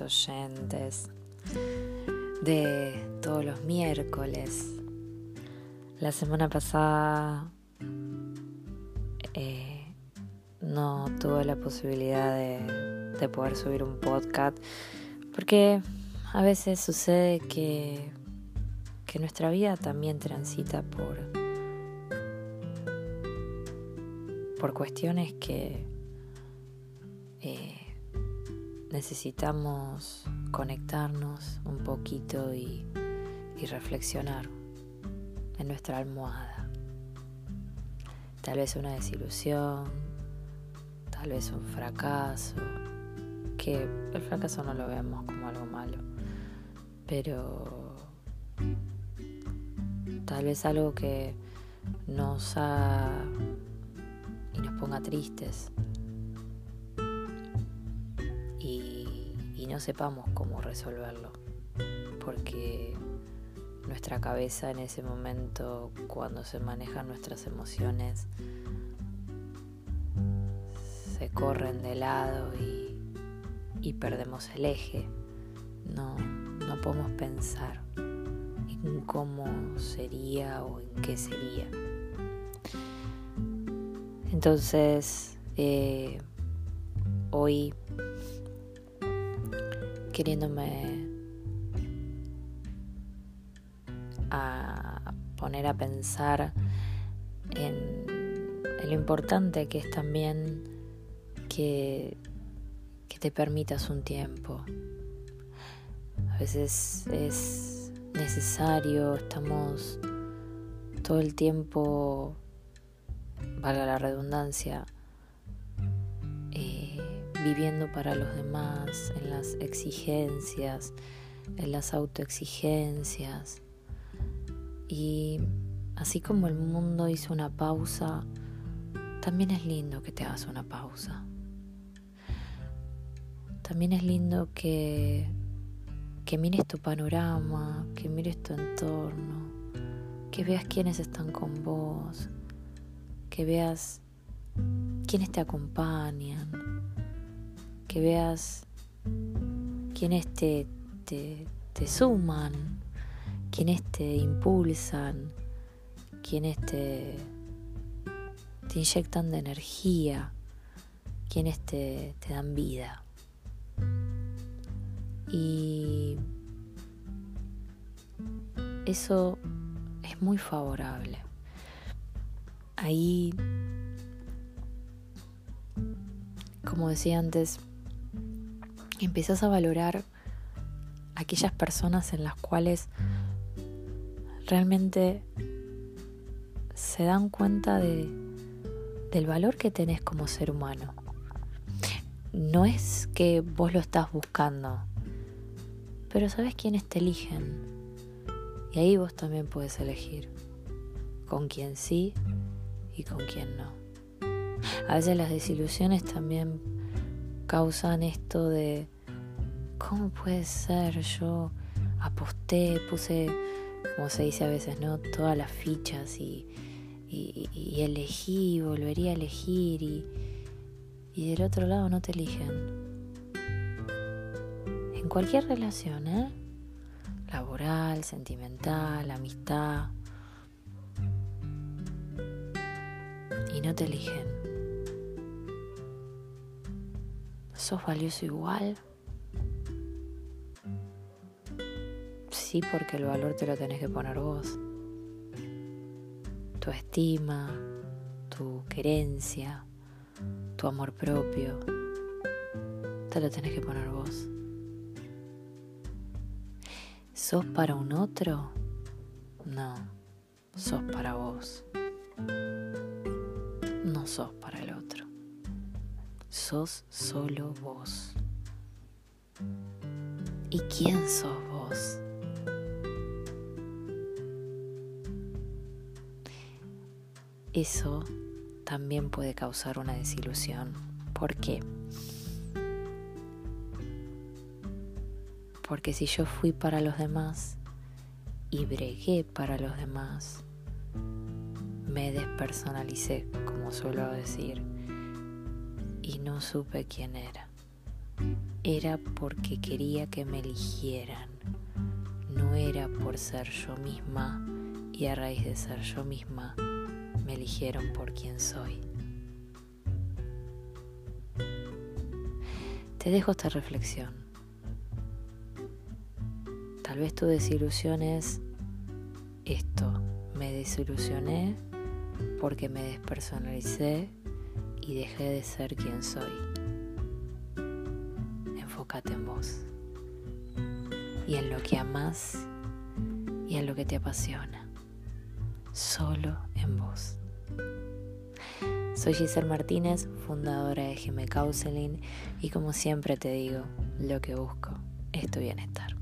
oyentes de todos los miércoles. La semana pasada eh, no tuve la posibilidad de, de poder subir un podcast porque a veces sucede que, que nuestra vida también transita por, por cuestiones que eh, necesitamos conectarnos un poquito y, reflexionar en nuestra almohada. Tal vez una desilusión, tal vez un fracaso, que el fracaso no lo vemos como algo malo, pero tal vez algo que nos haga y nos ponga tristes no sepamos cómo resolverlo, porque nuestra cabeza en ese momento, cuando se manejan nuestras emociones, se corren de lado y, perdemos el eje. No, no podemos pensar en cómo sería o en qué sería. Entonces, eh, hoy queriéndome a poner a pensar en, lo importante que es también que, que te permitas un tiempo. A veces es necesario, estamos todo el tiempo, valga la redundancia, viviendo para los demás, en las exigencias, en las autoexigencias. Y así como el mundo hizo una pausa, también es lindo que te hagas una pausa. También es lindo que, que mires tu panorama, que mires tu entorno, que veas quiénes están con vos, que veas quiénes te acompañan, que veas quienes te, te, suman, quienes te impulsan, quienes te, te inyectan de energía, quienes te, te dan vida. Y eso es muy favorable. Ahí, como decía antes, empiezas a valorar aquellas personas en las cuales realmente se dan cuenta de, del valor que tenés como ser humano. No es que vos lo estás buscando, pero sabes quiénes te eligen. Y ahí vos también puedes elegir con quién sí y con quién no. A veces las desilusiones también causan esto de, ¿cómo puede ser? Yo aposté, puse, como se dice a veces, ¿no? Todas las fichas y, y, elegí, volvería a elegir y, y del otro lado no te eligen. En cualquier relación, ¿eh? Laboral, sentimental, amistad. Y no te eligen. ¿Sos valioso igual? Sí, porque el valor te lo tenés que poner vos. Tu estima, tu querencia, tu amor propio, te lo tenés que poner vos. ¿Sos para un otro? No, sos para vos. No sos para el otro sos solo vos. ¿Y quién sos vos? Eso también puede causar una desilusión. ¿Por qué? Porque si yo fui para los demás y bregué para los demás, me despersonalicé, como suelo decir y no supe quién era. era porque quería que me eligieran, no era por ser yo misma y a raíz de ser yo misma me eligieron por quien soy. Te dejo esta reflexión. Tal vez tu desilusión es esto, me desilusioné porque me despersonalicé y dejé de ser quien soy. Enfócate en vos y en lo que amas y en lo que te apasiona. Solo en vos. Soy Giselle Martínez, fundadora de GM Counseling y como siempre te digo, lo que busco es tu bienestar.